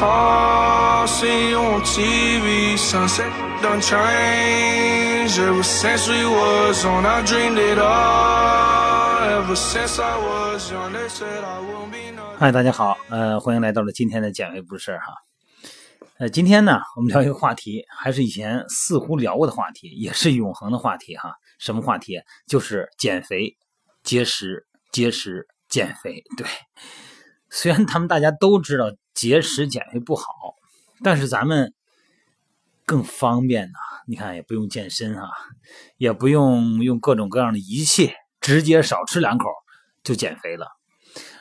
My mama calls, see you on TV. Sunset done changed. Ever since we was on, I dreamed it all. Ever since I was young, they said I won't be nothing. 嗨，大家好，呃，欢迎来到了今天的减肥不是事哈。呃，今天呢，我们聊一个话题，还是以前似乎聊过的话题，也是永恒的话题哈。什么话题？就是减肥、节食、节食、减肥。对，虽然他们大家都知道节食减肥不好，但是咱们更方便呐。你看，也不用健身啊，也不用用各种各样的仪器，直接少吃两口就减肥了。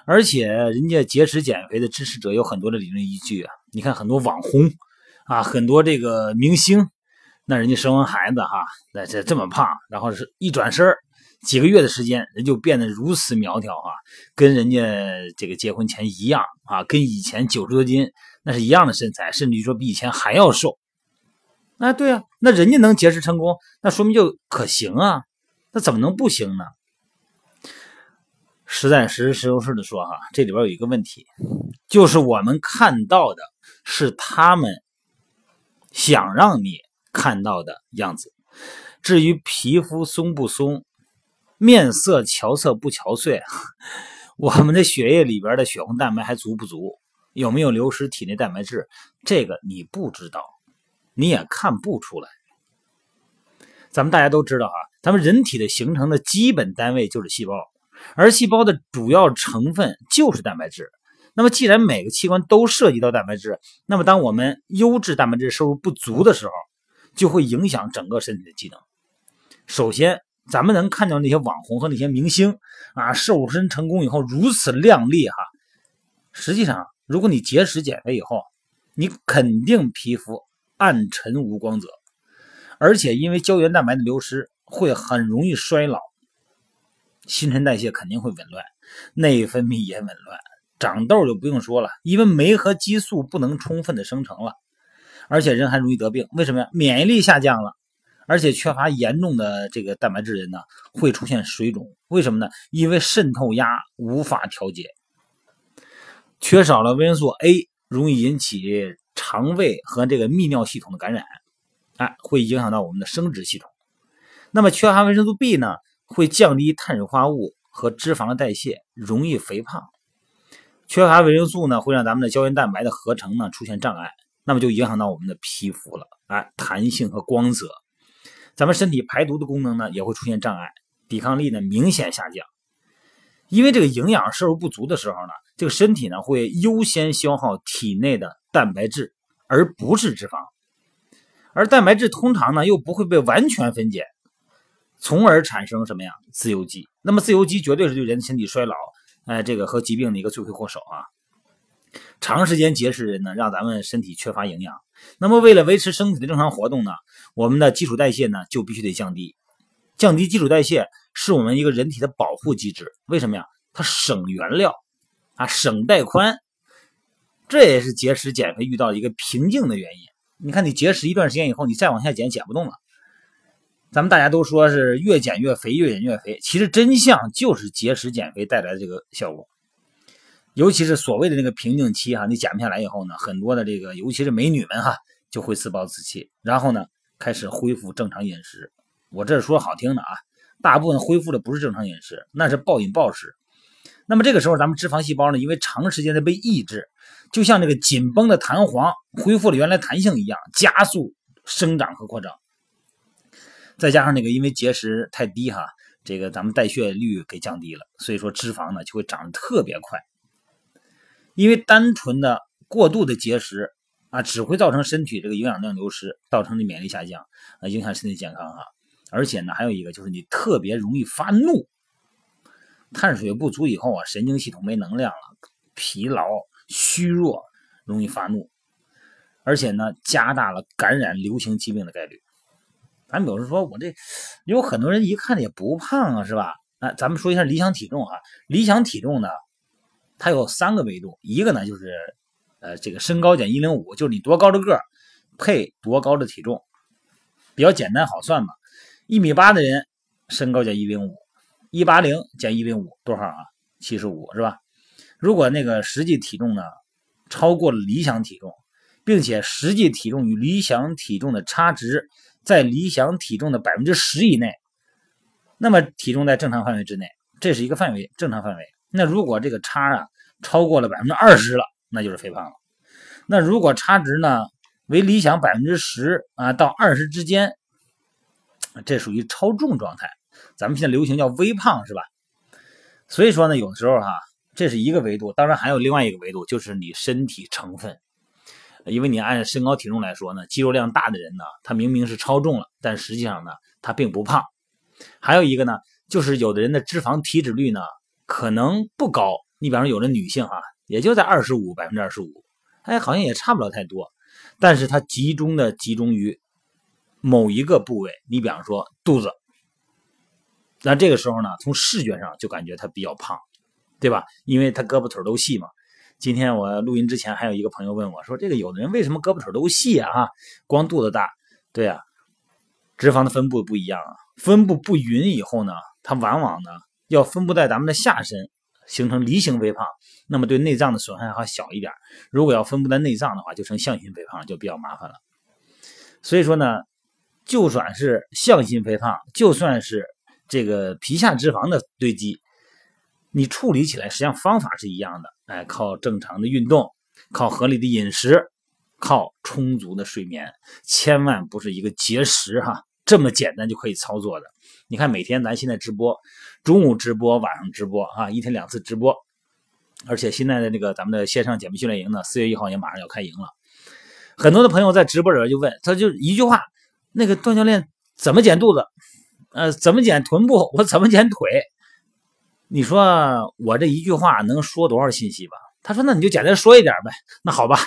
而且人家节食减肥的支持者有很多的理论依据啊。你看很多网红啊，很多这个明星，那人家生完孩子哈，那这这么胖，然后是一转身几个月的时间，人就变得如此苗条啊，跟人家这个结婚前一样啊，跟以前九十多斤那是一样的身材，甚至于说比以前还要瘦。啊，对啊，那人家能节食成功，那说明就可行啊，那怎么能不行呢？实在实事求是的说哈，这里边有一个问题，就是我们看到的是他们想让你看到的样子。至于皮肤松不松，面色憔悴不憔悴，我们的血液里边的血红蛋白还足不足，有没有流失体内蛋白质，这个你不知道，你也看不出来。咱们大家都知道啊，咱们人体的形成的基本单位就是细胞。而细胞的主要成分就是蛋白质。那么，既然每个器官都涉及到蛋白质，那么当我们优质蛋白质摄入不足的时候，就会影响整个身体的机能。首先，咱们能看到那些网红和那些明星啊，瘦身成功以后如此靓丽哈。实际上，如果你节食减肥以后，你肯定皮肤暗沉无光泽，而且因为胶原蛋白的流失，会很容易衰老。新陈代谢肯定会紊乱，内分泌也紊乱，长痘就不用说了，因为酶和激素不能充分的生成了，而且人还容易得病。为什么呀？免疫力下降了，而且缺乏严重的这个蛋白质人呢，会出现水肿。为什么呢？因为渗透压无法调节，缺少了维生素 A，容易引起肠胃和这个泌尿系统的感染，哎，会影响到我们的生殖系统。那么缺乏维生素 B 呢？会降低碳水化合物和脂肪的代谢，容易肥胖。缺乏维生素呢，会让咱们的胶原蛋白的合成呢出现障碍，那么就影响到我们的皮肤了，哎，弹性和光泽。咱们身体排毒的功能呢也会出现障碍，抵抗力呢明显下降。因为这个营养摄入不足的时候呢，这个身体呢会优先消耗体内的蛋白质，而不是脂肪。而蛋白质通常呢又不会被完全分解。从而产生什么呀？自由基。那么自由基绝对是对人身体衰老，哎，这个和疾病的一个罪魁祸首啊。长时间节食人呢，让咱们身体缺乏营养。那么为了维持身体的正常活动呢，我们的基础代谢呢就必须得降低。降低基础代谢是我们一个人体的保护机制。为什么呀？它省原料啊，省带宽。这也是节食减肥遇到一个瓶颈的原因。你看，你节食一段时间以后，你再往下减，减不动了。咱们大家都说是越减越肥，越减越肥。其实真相就是节食减肥带来的这个效果。尤其是所谓的那个瓶颈期哈，你减不下来以后呢，很多的这个尤其是美女们哈，就会自暴自弃，然后呢开始恢复正常饮食。我这说好听的啊，大部分恢复的不是正常饮食，那是暴饮暴食。那么这个时候，咱们脂肪细胞呢，因为长时间的被抑制，就像这个紧绷的弹簧恢复了原来弹性一样，加速生长和扩张。再加上那个，因为节食太低哈，这个咱们代谢率给降低了，所以说脂肪呢就会长得特别快。因为单纯的过度的节食啊，只会造成身体这个营养量流失，造成你免疫力下降啊，影响身体健康哈。而且呢，还有一个就是你特别容易发怒，碳水不足以后啊，神经系统没能量了，疲劳、虚弱，容易发怒，而且呢，加大了感染流行疾病的概率。咱比如说，我这有很多人一看也不胖啊，是吧？那咱们说一下理想体重啊。理想体重呢，它有三个维度，一个呢就是呃这个身高减一零五，就是你多高的个儿配多高的体重，比较简单好算嘛。一米八的人身高减一零五，一八零减一零五多少啊？七十五是吧？如果那个实际体重呢超过了理想体重，并且实际体重与理想体重的差值在理想体重的百分之十以内，那么体重在正常范围之内，这是一个范围正常范围。那如果这个差啊超过了百分之二十了，那就是肥胖了。那如果差值呢为理想百分之十啊到二十之间，这属于超重状态。咱们现在流行叫微胖是吧？所以说呢，有的时候哈，这是一个维度，当然还有另外一个维度，就是你身体成分。因为你按身高体重来说呢，肌肉量大的人呢，他明明是超重了，但实际上呢，他并不胖。还有一个呢，就是有的人的脂肪体脂率呢，可能不高。你比方说，有的女性啊，也就在二十五百分之二十五，哎，好像也差不了太多。但是它集中的集中于某一个部位，你比方说肚子。那这个时候呢，从视觉上就感觉他比较胖，对吧？因为他胳膊腿都细嘛。今天我录音之前，还有一个朋友问我说：“这个有的人为什么胳膊腿都细啊？哈，光肚子大。”对啊，脂肪的分布不一样啊，分布不匀以后呢，它往往呢要分布在咱们的下身，形成梨形肥胖，那么对内脏的损害还小一点。如果要分布在内脏的话，就成向心肥胖，就比较麻烦了。所以说呢，就算是向心肥胖，就算是。这个皮下脂肪的堆积，你处理起来实际上方法是一样的，哎，靠正常的运动，靠合理的饮食，靠充足的睡眠，千万不是一个节食哈，这么简单就可以操作的。你看每天咱现在直播，中午直播，晚上直播啊，一天两次直播，而且现在的这个咱们的线上减肥训练营呢，四月一号也马上要开营了，很多的朋友在直播里就问，他就一句话，那个段教练怎么减肚子？呃，怎么减臀部？我怎么减腿？你说我这一句话能说多少信息吧？他说：“那你就简单说一点呗。”那好吧。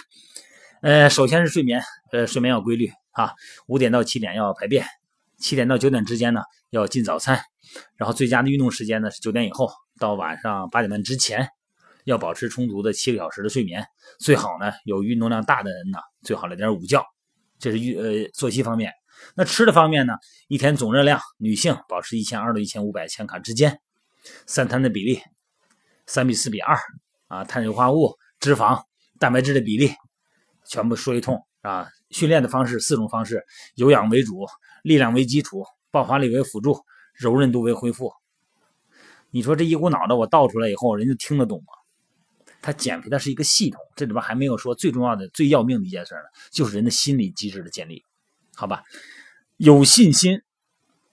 呃，首先是睡眠，呃，睡眠要规律啊，五点到七点要排便，七点到九点之间呢要进早餐，然后最佳的运动时间呢是九点以后到晚上八点半之前，要保持充足的七个小时的睡眠，最好呢有运动量大的人呢最好来点午觉，这是运呃作息方面。那吃的方面呢？一天总热量，女性保持一千二到一千五百千卡之间，三餐的比例三比四比二啊，碳水化合物、脂肪、蛋白质的比例全部说一通啊。训练的方式四种方式：有氧为主，力量为基础，爆发力为辅助，柔韧度为恢复。你说这一股脑的我倒出来以后，人家听得懂吗？他减肥它是一个系统，这里边还没有说最重要的、最要命的一件事呢，就是人的心理机制的建立。好吧，有信心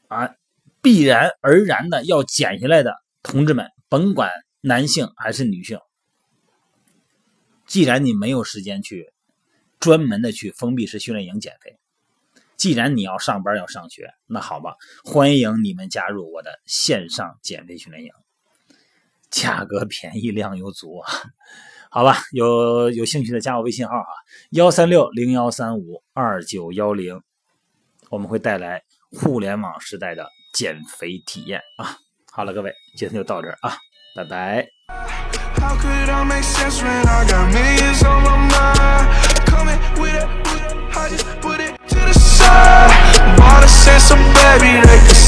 啊，必然而然的要减下来的同志们，甭管男性还是女性，既然你没有时间去专门的去封闭式训练营减肥，既然你要上班要上学，那好吧，欢迎你们加入我的线上减肥训练营，价格便宜，量又足啊。好吧，有有兴趣的加我微信号啊，幺三六零幺三五二九幺零。我们会带来互联网时代的减肥体验啊！好了，各位，今天就到这儿啊，拜拜。side. Bought a sense of baby, they can see.